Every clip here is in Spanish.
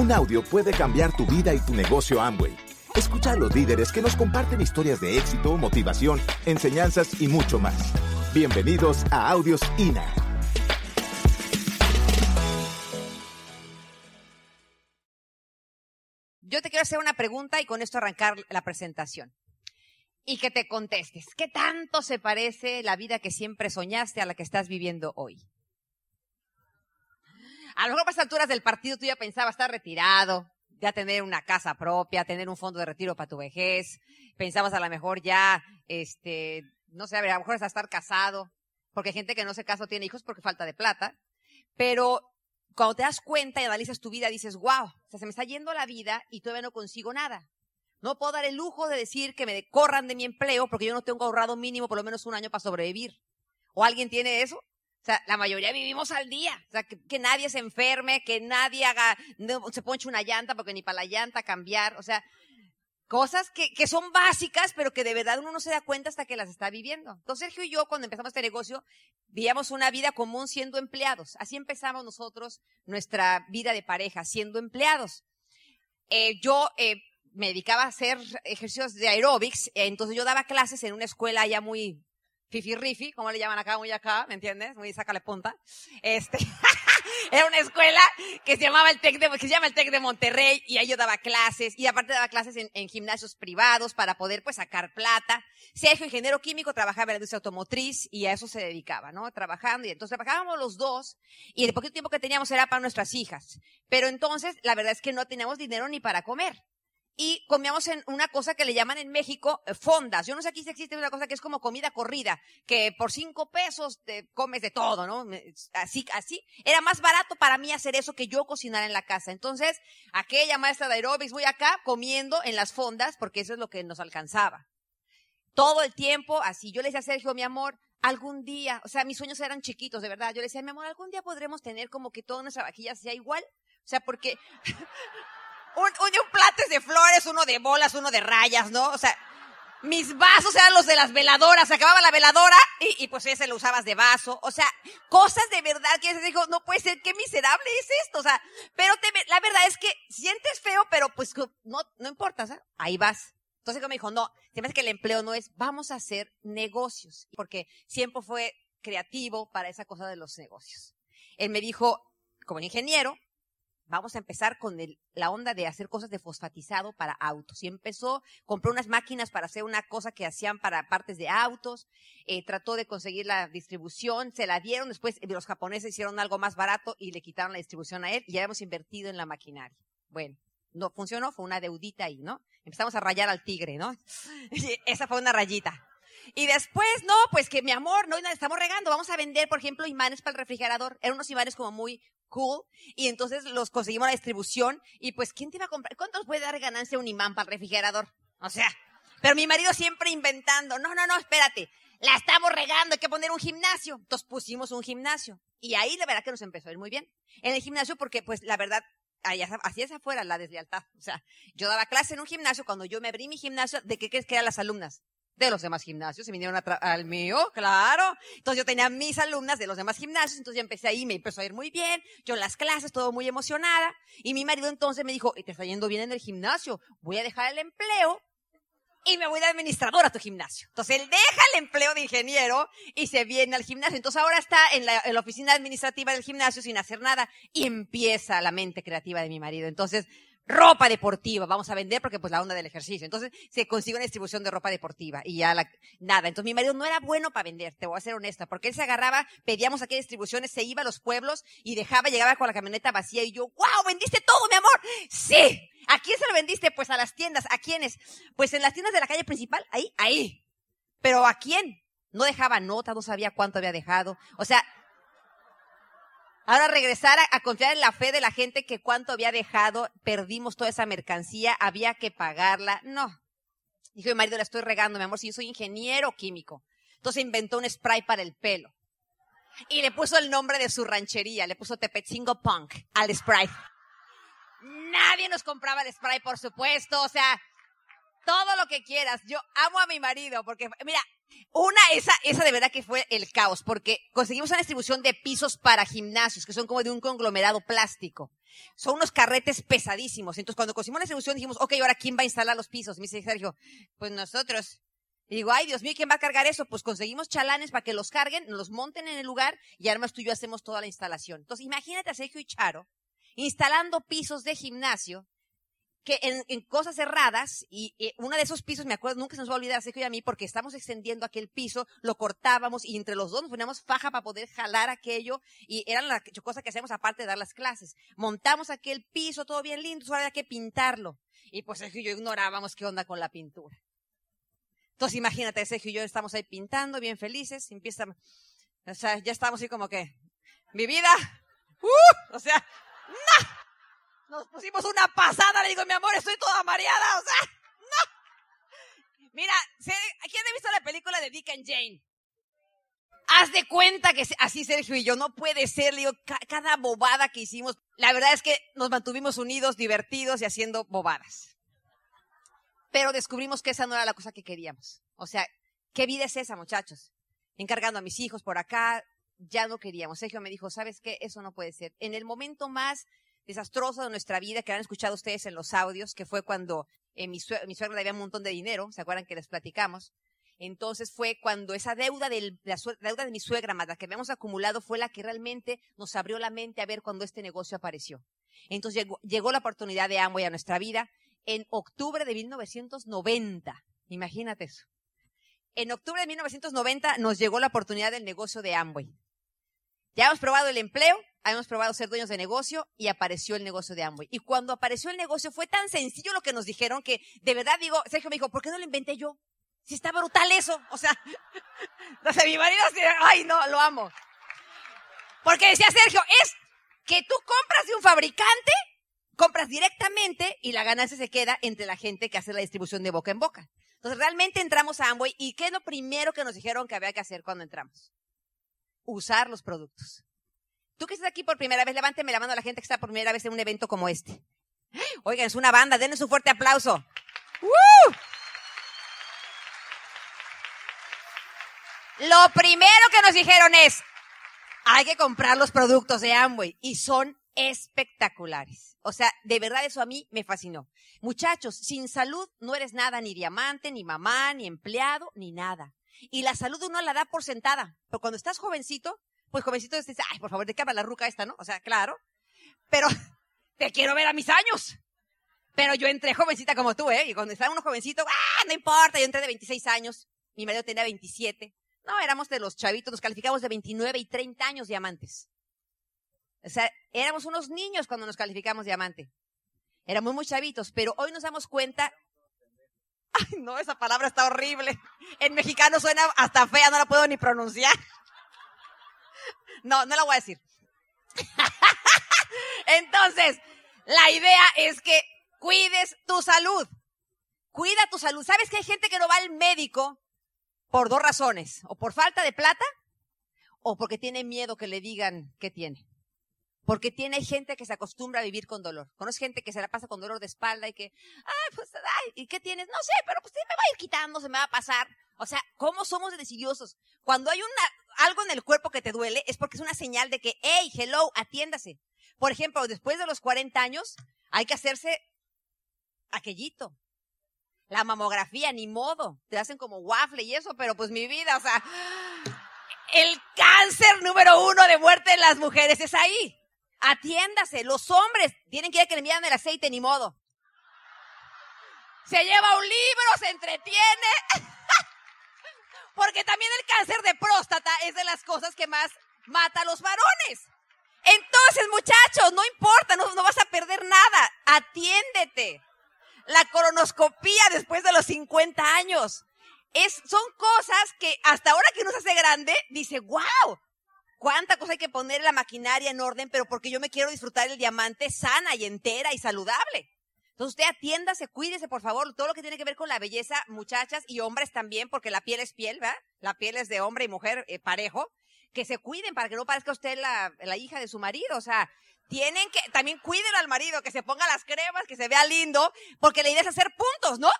Un audio puede cambiar tu vida y tu negocio Amway. Escucha a los líderes que nos comparten historias de éxito, motivación, enseñanzas y mucho más. Bienvenidos a Audios INA. Yo te quiero hacer una pregunta y con esto arrancar la presentación. Y que te contestes, ¿qué tanto se parece la vida que siempre soñaste a la que estás viviendo hoy? A lo mejor a estas alturas del partido tú ya pensabas estar retirado, ya tener una casa propia, tener un fondo de retiro para tu vejez, pensabas a lo mejor ya, este, no sé, a, ver, a lo mejor hasta estar casado, porque hay gente que no se casa o tiene hijos porque falta de plata, pero cuando te das cuenta y analizas tu vida dices, wow, o sea, se me está yendo la vida y todavía no consigo nada. No puedo dar el lujo de decir que me corran de mi empleo porque yo no tengo ahorrado mínimo por lo menos un año para sobrevivir. ¿O alguien tiene eso? O sea, la mayoría vivimos al día. O sea, que, nadie se enferme, que nadie haga, no, se ponche una llanta porque ni para la llanta cambiar. O sea, cosas que, que son básicas, pero que de verdad uno no se da cuenta hasta que las está viviendo. Entonces Sergio y yo, cuando empezamos este negocio, vivíamos una vida común siendo empleados. Así empezamos nosotros nuestra vida de pareja, siendo empleados. Eh, yo eh, me dedicaba a hacer ejercicios de aeróbics, entonces yo daba clases en una escuela ya muy fifi rifi, como le llaman acá, muy acá, ¿me entiendes? Muy sácale punta. Este, era una escuela que se llamaba el Tec de, que se llama el Tec de Monterrey y ahí yo daba clases y aparte daba clases en, en gimnasios privados para poder pues sacar plata. Sergio, ingeniero químico, trabajaba en la industria automotriz y a eso se dedicaba, ¿no? Trabajando y entonces trabajábamos los dos y el poquito tiempo que teníamos era para nuestras hijas. Pero entonces la verdad es que no teníamos dinero ni para comer y comíamos en una cosa que le llaman en México eh, fondas. Yo no sé aquí si existe una cosa que es como comida corrida, que por cinco pesos te comes de todo, ¿no? Así, así. Era más barato para mí hacer eso que yo cocinar en la casa. Entonces, aquella maestra de aeróbics, voy acá comiendo en las fondas porque eso es lo que nos alcanzaba. Todo el tiempo, así. Yo le decía a Sergio, mi amor, algún día, o sea, mis sueños eran chiquitos, de verdad. Yo le decía, mi amor, algún día podremos tener como que toda nuestra vajilla sea igual. O sea, porque un, un, plato de flores, uno de bolas, uno de rayas, ¿no? O sea, mis vasos eran los de las veladoras, se acababa la veladora y, y pues ese lo usabas de vaso. O sea, cosas de verdad que se dijo, no puede ser, qué miserable es esto. O sea, pero te, la verdad es que sientes feo, pero pues no, no importa, ¿sabes? Ahí vas. Entonces me dijo, no, se me que el empleo no es, vamos a hacer negocios. Porque siempre fue creativo para esa cosa de los negocios. Él me dijo, como ingeniero, vamos a empezar con la onda de hacer cosas de fosfatizado para autos. Y empezó, compró unas máquinas para hacer una cosa que hacían para partes de autos, eh, trató de conseguir la distribución, se la dieron, después los japoneses hicieron algo más barato y le quitaron la distribución a él y ya hemos invertido en la maquinaria. Bueno, no funcionó, fue una deudita ahí, ¿no? Empezamos a rayar al tigre, ¿no? Esa fue una rayita. Y después, no, pues que mi amor, no, estamos regando, vamos a vender, por ejemplo, imanes para el refrigerador. Eran unos imanes como muy cool. Y entonces los conseguimos la distribución. Y pues, ¿quién te va a comprar? ¿Cuánto nos puede dar ganancia un imán para el refrigerador? O sea, pero mi marido siempre inventando. No, no, no, espérate. La estamos regando, hay que poner un gimnasio. Entonces pusimos un gimnasio. Y ahí la verdad que nos empezó a ir muy bien. En el gimnasio porque, pues, la verdad, así es afuera la deslealtad. O sea, yo daba clase en un gimnasio, cuando yo me abrí mi gimnasio, ¿de qué crees que eran las alumnas? De los demás gimnasios y vinieron al mío, claro. Entonces yo tenía mis alumnas de los demás gimnasios, entonces yo empecé ahí, me empezó a ir muy bien, yo en las clases, todo muy emocionada. Y mi marido entonces me dijo, te está yendo bien en el gimnasio, voy a dejar el empleo y me voy de administrador a tu gimnasio. Entonces él deja el empleo de ingeniero y se viene al gimnasio. Entonces ahora está en la, en la, oficina administrativa del gimnasio sin hacer nada y empieza la mente creativa de mi marido. Entonces ropa deportiva, vamos a vender porque pues la onda del ejercicio. Entonces se consigue una distribución de ropa deportiva y ya la, nada. Entonces mi marido no era bueno para vender, te voy a ser honesta, porque él se agarraba, pedíamos aquí distribuciones, se iba a los pueblos y dejaba, llegaba con la camioneta vacía y yo, wow, vendiste todo, mi amor. Sí. ¿A quién se lo vendiste? Pues a las tiendas. ¿A quiénes? Pues en las tiendas de la calle principal, ahí, ahí. Pero ¿a quién? No dejaba nota, no sabía cuánto había dejado. O sea, Ahora regresar a, confiar en la fe de la gente que cuánto había dejado, perdimos toda esa mercancía, había que pagarla. No. Dijo mi marido, la estoy regando, mi amor, si yo soy ingeniero químico. Entonces inventó un spray para el pelo. Y le puso el nombre de su ranchería, le puso Tepetzingo Punk al spray. Nadie nos compraba el spray, por supuesto, o sea, todo lo que quieras. Yo amo a mi marido porque, mira, Una, esa, esa de verdad que fue el caos, porque conseguimos una distribución de pisos para gimnasios, que son como de un conglomerado plástico. Son unos carretes pesadísimos. Entonces, cuando conseguimos la distribución, dijimos, ok, ahora ¿quién va a instalar los pisos? Y me dice Sergio, pues nosotros. Y digo, ay, Dios mío, ¿quién va a cargar eso? Pues conseguimos chalanes para que los carguen, los monten en el lugar y además tú y yo hacemos toda la instalación. Entonces, imagínate a Sergio y Charo instalando pisos de gimnasio que en, cosas cerradas, y, uno de esos pisos, me acuerdo, nunca se nos va a olvidar, Sergio y a mí, porque estamos extendiendo aquel piso, lo cortábamos y entre los dos nos poníamos faja para poder jalar aquello, y era la cosa que hacíamos aparte de dar las clases. Montamos aquel piso, todo bien lindo, solo había que pintarlo. Y pues Sergio y yo ignorábamos qué onda con la pintura. Entonces imagínate, Sergio y yo estamos ahí pintando, bien felices, y empieza, o sea, ya estamos así como que, mi vida, uh, o sea, ¡no! Nos pusimos una pasada, le digo, mi amor, estoy toda mareada, o sea, no. Mira, ¿quién ha visto la película de Dick and Jane? Haz de cuenta que así Sergio y yo, no puede ser, le digo, cada bobada que hicimos, la verdad es que nos mantuvimos unidos, divertidos y haciendo bobadas. Pero descubrimos que esa no era la cosa que queríamos. O sea, ¿qué vida es esa, muchachos? Encargando a mis hijos por acá, ya no queríamos. Sergio me dijo, ¿sabes qué? Eso no puede ser. En el momento más desastroso de nuestra vida que han escuchado ustedes en los audios, que fue cuando eh, mi, suegra, mi suegra le había un montón de dinero, ¿se acuerdan que les platicamos? Entonces fue cuando esa deuda, de la deuda de mi suegra, más la que habíamos acumulado, fue la que realmente nos abrió la mente a ver cuando este negocio apareció. Entonces llegó, llegó la oportunidad de Amway a nuestra vida en octubre de 1990. Imagínate eso. En octubre de 1990 nos llegó la oportunidad del negocio de Amway. Ya hemos probado el empleo, habíamos probado ser dueños de negocio y apareció el negocio de Amway. Y cuando apareció el negocio fue tan sencillo lo que nos dijeron que de verdad digo, Sergio me dijo, ¿por qué no lo inventé yo? Si está brutal eso. O sea, no sé, mi marido, ay no, lo amo. Porque decía Sergio, es que tú compras de un fabricante, compras directamente y la ganancia se queda entre la gente que hace la distribución de boca en boca. Entonces realmente entramos a Amway y ¿qué es lo primero que nos dijeron que había que hacer cuando entramos? Usar los productos. Tú que estás aquí por primera vez, levánteme la mano a la gente que está por primera vez en un evento como este. Oigan, es una banda, denle un fuerte aplauso. Lo primero que nos dijeron es, hay que comprar los productos de Amway y son espectaculares. O sea, de verdad eso a mí me fascinó. Muchachos, sin salud no eres nada, ni diamante, ni mamá, ni empleado, ni nada. Y la salud uno la da por sentada. Pero cuando estás jovencito, pues jovencito dices, ay, por favor, ¿de qué habla la ruca esta, no? O sea, claro. Pero te quiero ver a mis años. Pero yo entré jovencita como tú, ¿eh? Y cuando estaba uno jovencito, ¡ah, no importa! Yo entré de 26 años. Mi marido tenía 27. No, éramos de los chavitos, nos calificamos de 29 y 30 años diamantes. O sea, éramos unos niños cuando nos calificamos diamante. Éramos muy chavitos, pero hoy nos damos cuenta. Ay, no, esa palabra está horrible. En mexicano suena hasta fea, no la puedo ni pronunciar. No, no la voy a decir. Entonces, la idea es que cuides tu salud. Cuida tu salud. ¿Sabes que hay gente que no va al médico por dos razones? O por falta de plata o porque tiene miedo que le digan qué tiene. Porque tiene gente que se acostumbra a vivir con dolor. Conoces gente que se la pasa con dolor de espalda y que, ay, pues, ay, ¿y qué tienes? No sé, pero pues me va a ir quitando, se me va a pasar. O sea, ¿cómo somos decidiosos? Cuando hay una, algo en el cuerpo que te duele, es porque es una señal de que, hey, hello, atiéndase. Por ejemplo, después de los 40 años, hay que hacerse aquellito. La mamografía, ni modo. Te hacen como waffle y eso, pero pues mi vida, o sea, el cáncer número uno de muerte en las mujeres es ahí. Atiéndase. Los hombres tienen que ir a que le midan el aceite, ni modo. Se lleva un libro, se entretiene. Porque también el cáncer de próstata es de las cosas que más mata a los varones. Entonces, muchachos, no importa, no, vas a perder nada. Atiéndete. La colonoscopía después de los 50 años. Es, son cosas que hasta ahora que uno se hace grande, dice, wow, cuánta cosa hay que poner la maquinaria en orden, pero porque yo me quiero disfrutar el diamante sana y entera y saludable. Entonces usted atiéndase, cuídese, por favor, todo lo que tiene que ver con la belleza, muchachas y hombres también, porque la piel es piel, ¿verdad? La piel es de hombre y mujer eh, parejo. Que se cuiden para que no parezca usted la, la hija de su marido. O sea, tienen que, también cuiden al marido, que se ponga las cremas, que se vea lindo, porque la idea es hacer puntos, ¿no?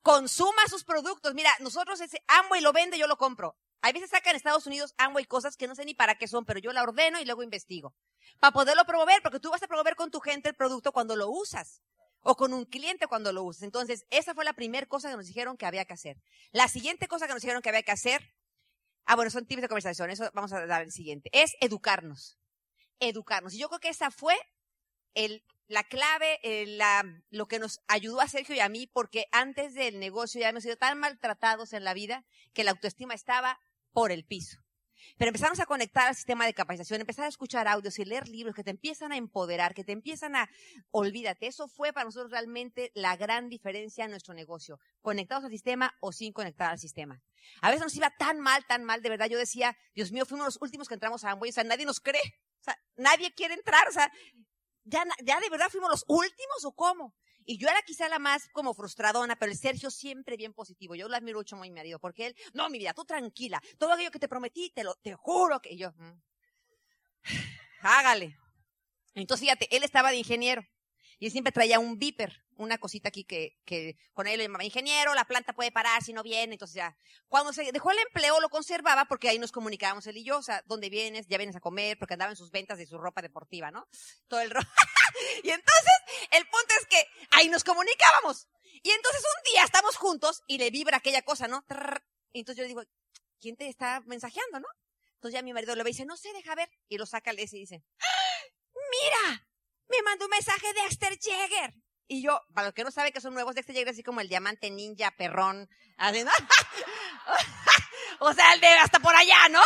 consuma sus productos. Mira, nosotros ese Amway lo vende, yo lo compro. Hay veces sacan en Estados Unidos Amway cosas que no sé ni para qué son, pero yo la ordeno y luego investigo. Para poderlo promover, porque tú vas a promover con tu gente el producto cuando lo usas. O con un cliente cuando lo usas. Entonces, esa fue la primera cosa que nos dijeron que había que hacer. La siguiente cosa que nos dijeron que había que hacer, ah, bueno, son tips de conversación, eso vamos a dar el siguiente, es educarnos. Educarnos. Y yo creo que esa fue el, la clave, la, lo que nos ayudó a Sergio y a mí, porque antes del negocio ya hemos sido tan maltratados en la vida que la autoestima estaba por el piso. Pero empezamos a conectar al sistema de capacitación, empezar a escuchar audios y leer libros que te empiezan a empoderar, que te empiezan a, olvídate, eso fue para nosotros realmente la gran diferencia en nuestro negocio, conectados al sistema o sin conectar al sistema. A veces nos iba tan mal, tan mal, de verdad, yo decía, Dios mío, fuimos los últimos que entramos a Amway, o sea, nadie nos cree, o sea, nadie quiere entrar, o sea, ya, ya de verdad fuimos los últimos o cómo. Y yo era quizá la más como frustradona, pero el Sergio siempre bien positivo. Yo lo admiro mucho mi marido, porque él, no, mi vida, tú tranquila. Todo aquello que te prometí, te lo, te juro que yo, mm, hágale. Entonces, fíjate, él estaba de ingeniero. Y él siempre traía un viper, una cosita aquí que, que con él le llamaba ingeniero, la planta puede parar si no viene, entonces ya. Cuando se dejó el empleo lo conservaba porque ahí nos comunicábamos él y yo, o sea, ¿dónde vienes? Ya vienes a comer, porque andaba en sus ventas de su ropa deportiva, ¿no? Todo el y entonces, el punto es que ahí nos comunicábamos. Y entonces un día estamos juntos y le vibra aquella cosa, ¿no? Y entonces yo le digo, ¿quién te está mensajeando, no? Entonces ya mi marido lo ve y dice, no sé, deja ver. Y lo saca y dice, ¡Ah! mira, me mandó un mensaje de Dexter Jäger. Y yo, para los que no saben que son nuevos, Dexter Jäger así como el diamante ninja, perrón, así, ¿no? o sea, el de hasta por allá, ¿no?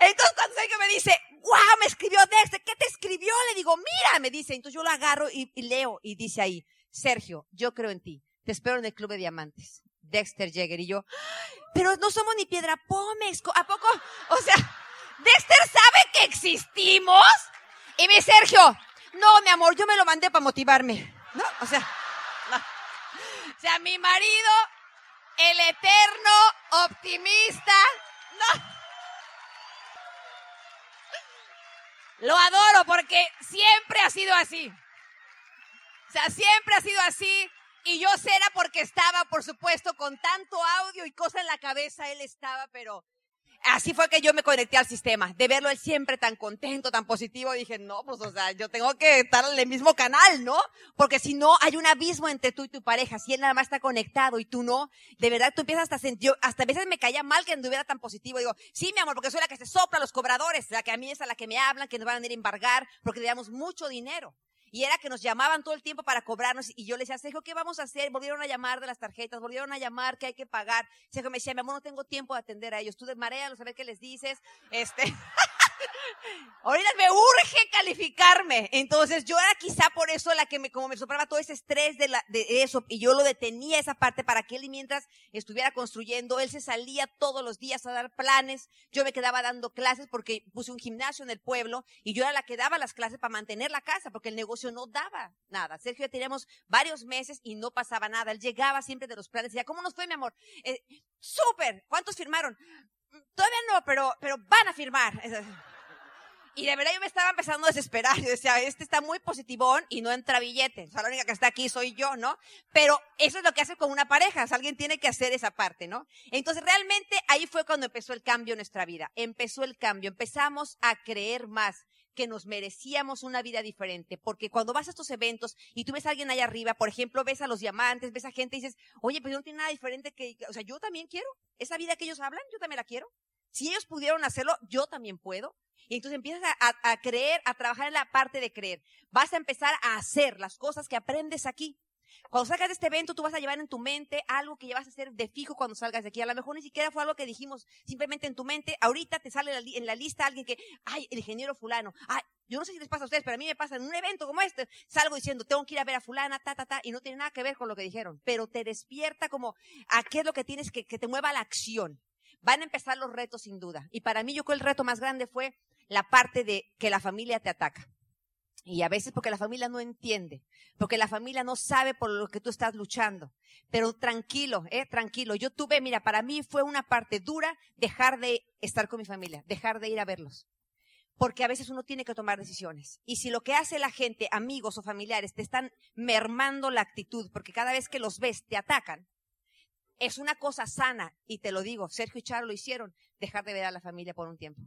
Entonces cuando que me dice, wow, me escribió Dexter, ¿qué te escribió? Le digo, mira, me dice. Entonces yo lo agarro y, leo y dice ahí, Sergio, yo creo en ti. Te espero en el Club de Diamantes. Dexter Jäger y yo, pero no somos ni piedra pómez, ¿a poco? O sea, Dexter sabe que existimos. Y mi Sergio, no, mi amor, yo me lo mandé para motivarme. ¿No? O sea, no. O sea, mi marido, el eterno optimista. No. Lo adoro porque siempre ha sido así. O sea, siempre ha sido así. Y yo sé era porque estaba, por supuesto, con tanto audio y cosa en la cabeza, él estaba, pero así fue que yo me conecté al sistema, de verlo él siempre tan contento, tan positivo, dije, no, pues, o sea, yo tengo que estar en el mismo canal, ¿no? Porque si no, hay un abismo entre tú y tu pareja, si él nada más está conectado y tú no, de verdad tú empiezas hasta sentir, hasta a veces me caía mal que anduviera tan positivo, digo, sí, mi amor, porque soy la que se sopla a los cobradores, la que a mí es a la que me hablan, que nos van a venir a embargar, porque le damos mucho dinero. Y era que nos llamaban todo el tiempo para cobrarnos. Y yo les decía, Sergio, ¿qué vamos a hacer? Volvieron a llamar de las tarjetas, volvieron a llamar que hay que pagar. Sergio me decía, mi amor, no tengo tiempo de atender a ellos. Tú desmarealos, a ver qué les dices. Este. Ahorita me urge calificarme. Entonces yo era quizá por eso la que me, como me sopraba todo ese estrés de, la, de eso y yo lo detenía esa parte para que él mientras estuviera construyendo, él se salía todos los días a dar planes. Yo me quedaba dando clases porque puse un gimnasio en el pueblo y yo era la que daba las clases para mantener la casa porque el negocio no daba nada. Sergio ya teníamos varios meses y no pasaba nada. Él llegaba siempre de los planes y decía, ¿cómo nos fue mi amor? Eh, Súper. ¿Cuántos firmaron? Todavía no, pero, pero van a firmar. Y de verdad yo me estaba empezando a desesperar. Yo decía, este está muy positivón y no entra billete. O la única que está aquí soy yo, ¿no? Pero eso es lo que hace con una pareja. O alguien tiene que hacer esa parte, ¿no? Entonces realmente ahí fue cuando empezó el cambio en nuestra vida. Empezó el cambio. Empezamos a creer más que nos merecíamos una vida diferente. Porque cuando vas a estos eventos y tú ves a alguien allá arriba, por ejemplo, ves a los diamantes, ves a gente y dices, oye, pues no tiene nada diferente que, o sea, yo también quiero. Esa vida que ellos hablan, yo también la quiero. Si ellos pudieron hacerlo, yo también puedo. Y entonces empiezas a, creer, a trabajar en la parte de creer. Vas a empezar a hacer las cosas que aprendes aquí. Cuando salgas de este evento, tú vas a llevar en tu mente algo que ya vas a hacer de fijo cuando salgas de aquí. A lo mejor ni siquiera fue algo que dijimos simplemente en tu mente. Ahorita te sale en la lista alguien que, ay, el ingeniero fulano. Ay, yo no sé si les pasa a ustedes, pero a mí me pasa en un evento como este. Salgo diciendo, tengo que ir a ver a fulana, ta, ta, ta, y no tiene nada que ver con lo que dijeron. Pero te despierta como a qué es lo que tienes que, que te mueva la acción. Van a empezar los retos sin duda. Y para mí yo creo que el reto más grande fue la parte de que la familia te ataca. Y a veces porque la familia no entiende, porque la familia no sabe por lo que tú estás luchando. Pero tranquilo, eh, tranquilo. Yo tuve, mira, para mí fue una parte dura dejar de estar con mi familia, dejar de ir a verlos. Porque a veces uno tiene que tomar decisiones. Y si lo que hace la gente, amigos o familiares, te están mermando la actitud, porque cada vez que los ves te atacan, es una cosa sana, y te lo digo, Sergio y Charo lo hicieron, dejar de ver a la familia por un tiempo.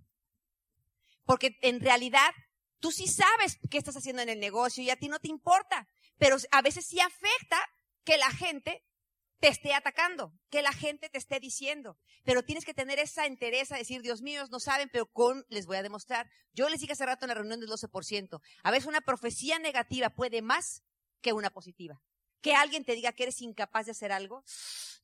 Porque en realidad tú sí sabes qué estás haciendo en el negocio y a ti no te importa, pero a veces sí afecta que la gente te esté atacando, que la gente te esté diciendo. Pero tienes que tener esa entereza, decir, Dios mío, no saben, pero con les voy a demostrar. Yo les dije hace rato en la reunión del 12%. A veces una profecía negativa puede más que una positiva. Que alguien te diga que eres incapaz de hacer algo,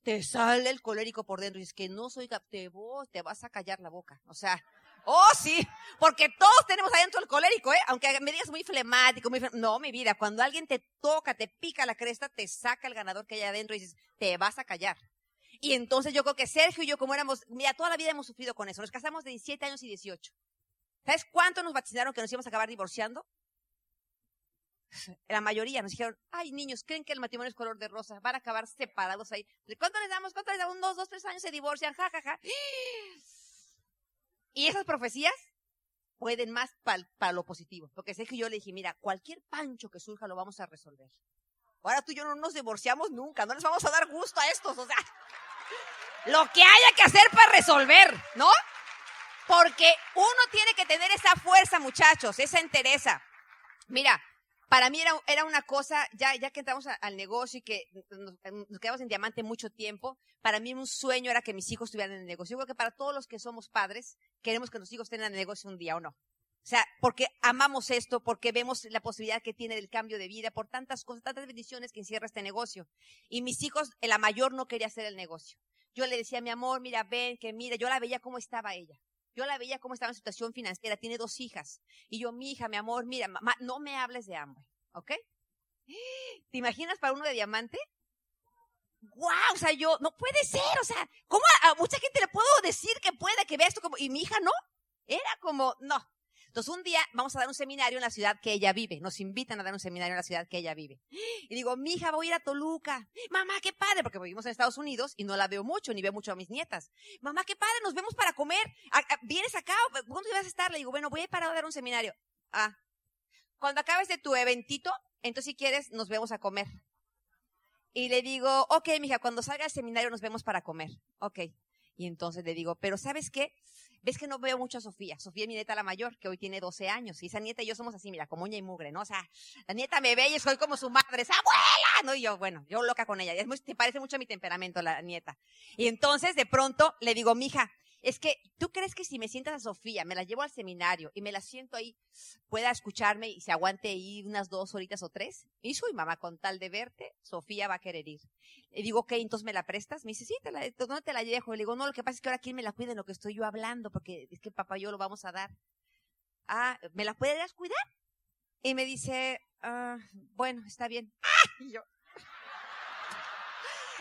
te sale el colérico por dentro y dices que no soy capaz, te vas a callar la boca. O sea, Oh, sí, porque todos tenemos adentro el colérico, ¿eh? Aunque me digas muy flemático, muy No, mi vida, cuando alguien te toca, te pica la cresta, te saca el ganador que hay adentro y dices, te vas a callar. Y entonces yo creo que Sergio y yo, como éramos, mira, toda la vida hemos sufrido con eso. Nos casamos de 17 años y 18. ¿Sabes cuánto nos vaticinaron que nos íbamos a acabar divorciando? La mayoría nos dijeron, ay niños, creen que el matrimonio es color de rosa, van a acabar separados ahí. ¿Cuánto les damos? ¿Cuánto les damos? Dos, dos, tres años se divorcian, ja, ja, ja. Y esas profecías pueden más para lo positivo. Porque sé que yo le dije, mira, cualquier pancho que surja lo vamos a resolver. Ahora tú y yo no nos divorciamos nunca, no les vamos a dar gusto a estos, o sea, lo que haya que hacer para resolver, ¿no? Porque uno tiene que tener esa fuerza, muchachos, esa entereza. Mira, para mí era, era una cosa, ya, ya que entramos al negocio y que nos, nos, quedamos en diamante mucho tiempo, para mí un sueño era que mis hijos estuvieran en el negocio. Yo creo que para todos los que somos padres, queremos que nuestros hijos estén en el negocio un día o no. O sea, porque amamos esto, porque vemos la posibilidad que tiene del cambio de vida, por tantas cosas, tantas bendiciones que encierra este negocio. Y mis hijos, la mayor no quería hacer el negocio. Yo le decía, mi amor, mira, ven, que mira, yo la veía cómo estaba ella. Yo la veía cómo estaba en situación financiera, tiene dos hijas. Y yo, mi hija, mi amor, mira, mamá, no me hables de hambre, ¿ok? ¿Te imaginas para uno de diamante? ¡Guau! O sea, yo, no puede ser, o sea, ¿cómo a, mucha gente le puedo decir que pueda, que vea esto como, y mi hija no? Era como, no. Entonces un día vamos a dar un seminario en la ciudad que ella vive. Nos invitan a dar un seminario en la ciudad que ella vive. Y digo, mi hija, voy a ir a Toluca. Mamá, qué padre, porque vivimos en Estados Unidos y no la veo mucho, ni veo mucho a mis nietas. Mamá, qué padre, nos vemos para comer. ¿Vienes acá? ¿Cuándo vas a estar? Le digo, bueno, voy a ir para dar un seminario. Ah. Cuando acabes de tu eventito, entonces si quieres, nos vemos a comer. Y le digo, ok, mija, cuando salga el seminario nos vemos para comer. Ok. Y entonces le digo, pero ¿sabes qué? ves que no veo mucho a Sofía. Sofía es mi nieta la mayor, que hoy tiene 12 años. Y esa nieta y yo somos así, mira, como uña y mugre, ¿no? O sea, la nieta me ve y soy como su madre, es abuela, ¿no? Y yo, bueno, yo loca con ella. Te parece mucho a mi temperamento la nieta. Y entonces, de pronto, le digo, mija, es que tú crees que si me sientas a Sofía, me la llevo al seminario y me la siento ahí, pueda escucharme y se aguante ahí unas dos horitas o tres. Y soy mamá, con tal de verte, Sofía va a querer ir. Le digo, ok, entonces me la prestas. Me dice, sí, te la, ¿dónde te la dejo? Le digo, no, lo que pasa es que ahora quién me la cuida en lo que estoy yo hablando, porque es que papá y yo lo vamos a dar. Ah, ¿me la puedes cuidar? Y me dice, ah, bueno, está bien. Y yo,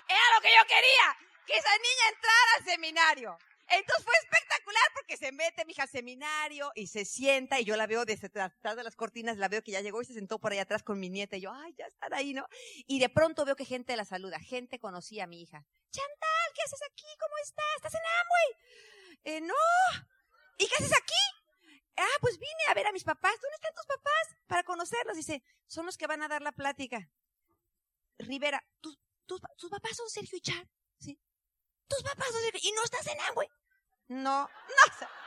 era lo que yo quería, que esa niña entrara al seminario. Entonces fue espectacular porque se mete mi hija al seminario y se sienta y yo la veo desde atrás de las cortinas, la veo que ya llegó y se sentó por ahí atrás con mi nieta y yo, ay, ya están ahí, ¿no? Y de pronto veo que gente la saluda, gente conocía a mi hija. Chantal, ¿qué haces aquí? ¿Cómo estás? ¿Estás en Amway? Eh, no. ¿Y qué haces aquí? Ah, pues vine a ver a mis papás. ¿Dónde están tus papás? Para conocerlos. Dice, son los que van a dar la plática. Rivera, ¿tus, papás son Sergio y Char? ¿Sí? Tus papás y no estás en agua. No, no.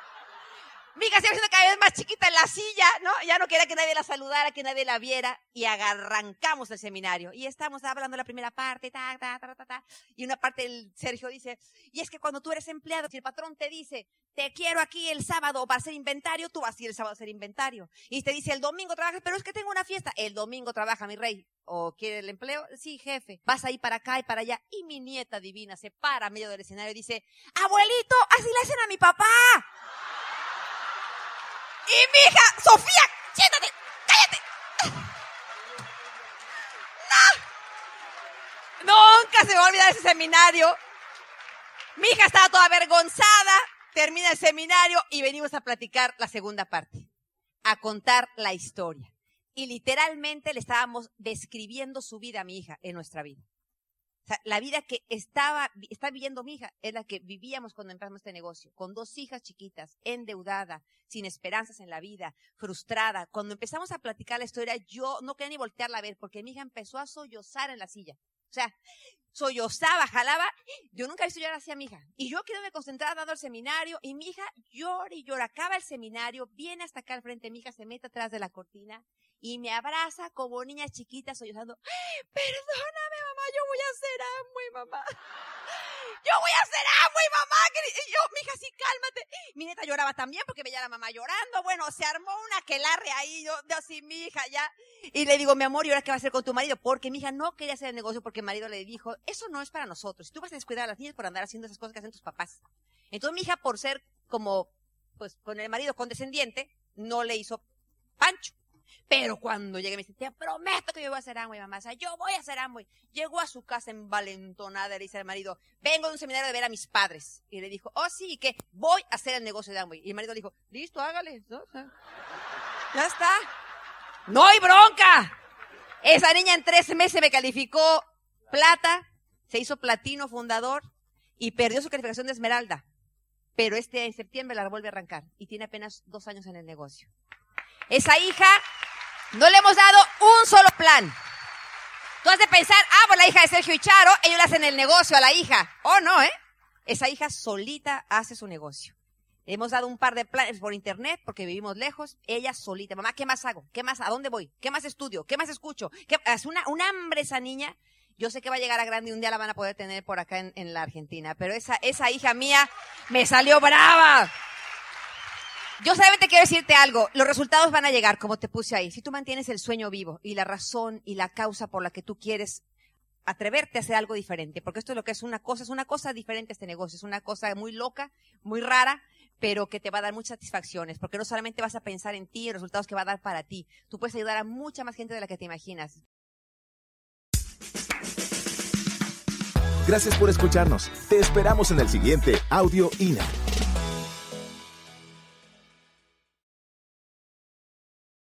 Mi hija se haciendo cada vez más chiquita en la silla, ¿no? Ya no quería que nadie la saludara, que nadie la viera. Y arrancamos el seminario. Y estamos hablando la primera parte, ta, ta, ta, ta, ta. Y una parte el Sergio dice, y es que cuando tú eres empleado, si el patrón te dice, te quiero aquí el sábado para hacer inventario, tú vas a el sábado a hacer inventario. Y te dice, el domingo trabajas, pero es que tengo una fiesta. El domingo trabaja, mi rey. ¿O quiere el empleo? Sí, jefe. Vas a ir para acá y para allá. Y mi nieta divina se para a medio del escenario y dice, abuelito, así le hacen a mi papá. Y mi hija, Sofía, siéntate, cállate. No. Nunca se va a olvidar ese seminario. Mi hija estaba toda avergonzada, termina el seminario y venimos a platicar la segunda parte, a contar la historia. Y literalmente le estábamos describiendo su vida a mi hija en nuestra vida sea, la vida que estaba, está viviendo mi hija es la que vivíamos cuando empezamos este negocio, con dos hijas chiquitas, endeudada, sin esperanzas en la vida, frustrada. Cuando empezamos a platicar la historia, yo no quería ni voltearla a ver porque mi hija empezó a sollozar en la silla. O sea, sollozaba, jalaba. Yo nunca he visto llorar así a mi hija. Y yo quedé concentrada dando el seminario y mi hija llora y llora. Acaba el seminario, viene hasta acá al frente, mi hija se mete atrás de la cortina y me abraza como niña chiquita sollozando. Perdóname, yo voy a ser muy mamá. Yo voy a ser y mamá. Y yo, mija, sí, cálmate. Mi neta lloraba también porque veía a la mamá llorando. Bueno, se armó una quelarre ahí. Yo, yo así, mi hija, ya. Y le digo, mi amor, ¿y ahora qué va a hacer con tu marido? Porque mi hija no quería hacer el negocio porque el marido le dijo, eso no es para nosotros. Tú vas a descuidar a las niñas por andar haciendo esas cosas que hacen tus papás. Entonces mi hija, por ser como, pues, con el marido condescendiente, no le hizo pancho. Pero cuando llegué me dice, te prometo que yo voy a hacer Amway, mamá. O sea, yo voy a hacer Amway. Llegó a su casa envalentonada y le dice al marido, vengo de un seminario de ver a mis padres. Y le dijo, oh sí, que voy a hacer el negocio de Amway. Y el marido le dijo, listo, hágale. ya está. No hay bronca. Esa niña en tres meses me calificó plata, se hizo platino fundador y perdió su calificación de esmeralda. Pero este en septiembre la vuelve a arrancar y tiene apenas dos años en el negocio. Esa hija no le hemos dado un solo plan. Tú has de pensar, ah, pues la hija de Sergio y Charo, ellos le hacen el negocio a la hija. Oh, no, ¿eh? Esa hija solita hace su negocio. Hemos dado un par de planes por internet porque vivimos lejos. Ella solita. Mamá, ¿qué más hago? ¿Qué más? ¿A dónde voy? ¿Qué más estudio? ¿Qué más escucho? ¿Qué? Es una, un hambre esa niña. Yo sé que va a llegar a grande y un día la van a poder tener por acá en, en la Argentina. Pero esa, esa hija mía me salió brava. Yo solamente quiero decirte algo, los resultados van a llegar como te puse ahí. Si tú mantienes el sueño vivo y la razón y la causa por la que tú quieres atreverte a hacer algo diferente, porque esto es lo que es una cosa, es una cosa diferente este negocio, es una cosa muy loca, muy rara, pero que te va a dar muchas satisfacciones, porque no solamente vas a pensar en ti y los resultados que va a dar para ti, tú puedes ayudar a mucha más gente de la que te imaginas. Gracias por escucharnos. Te esperamos en el siguiente Audio INA.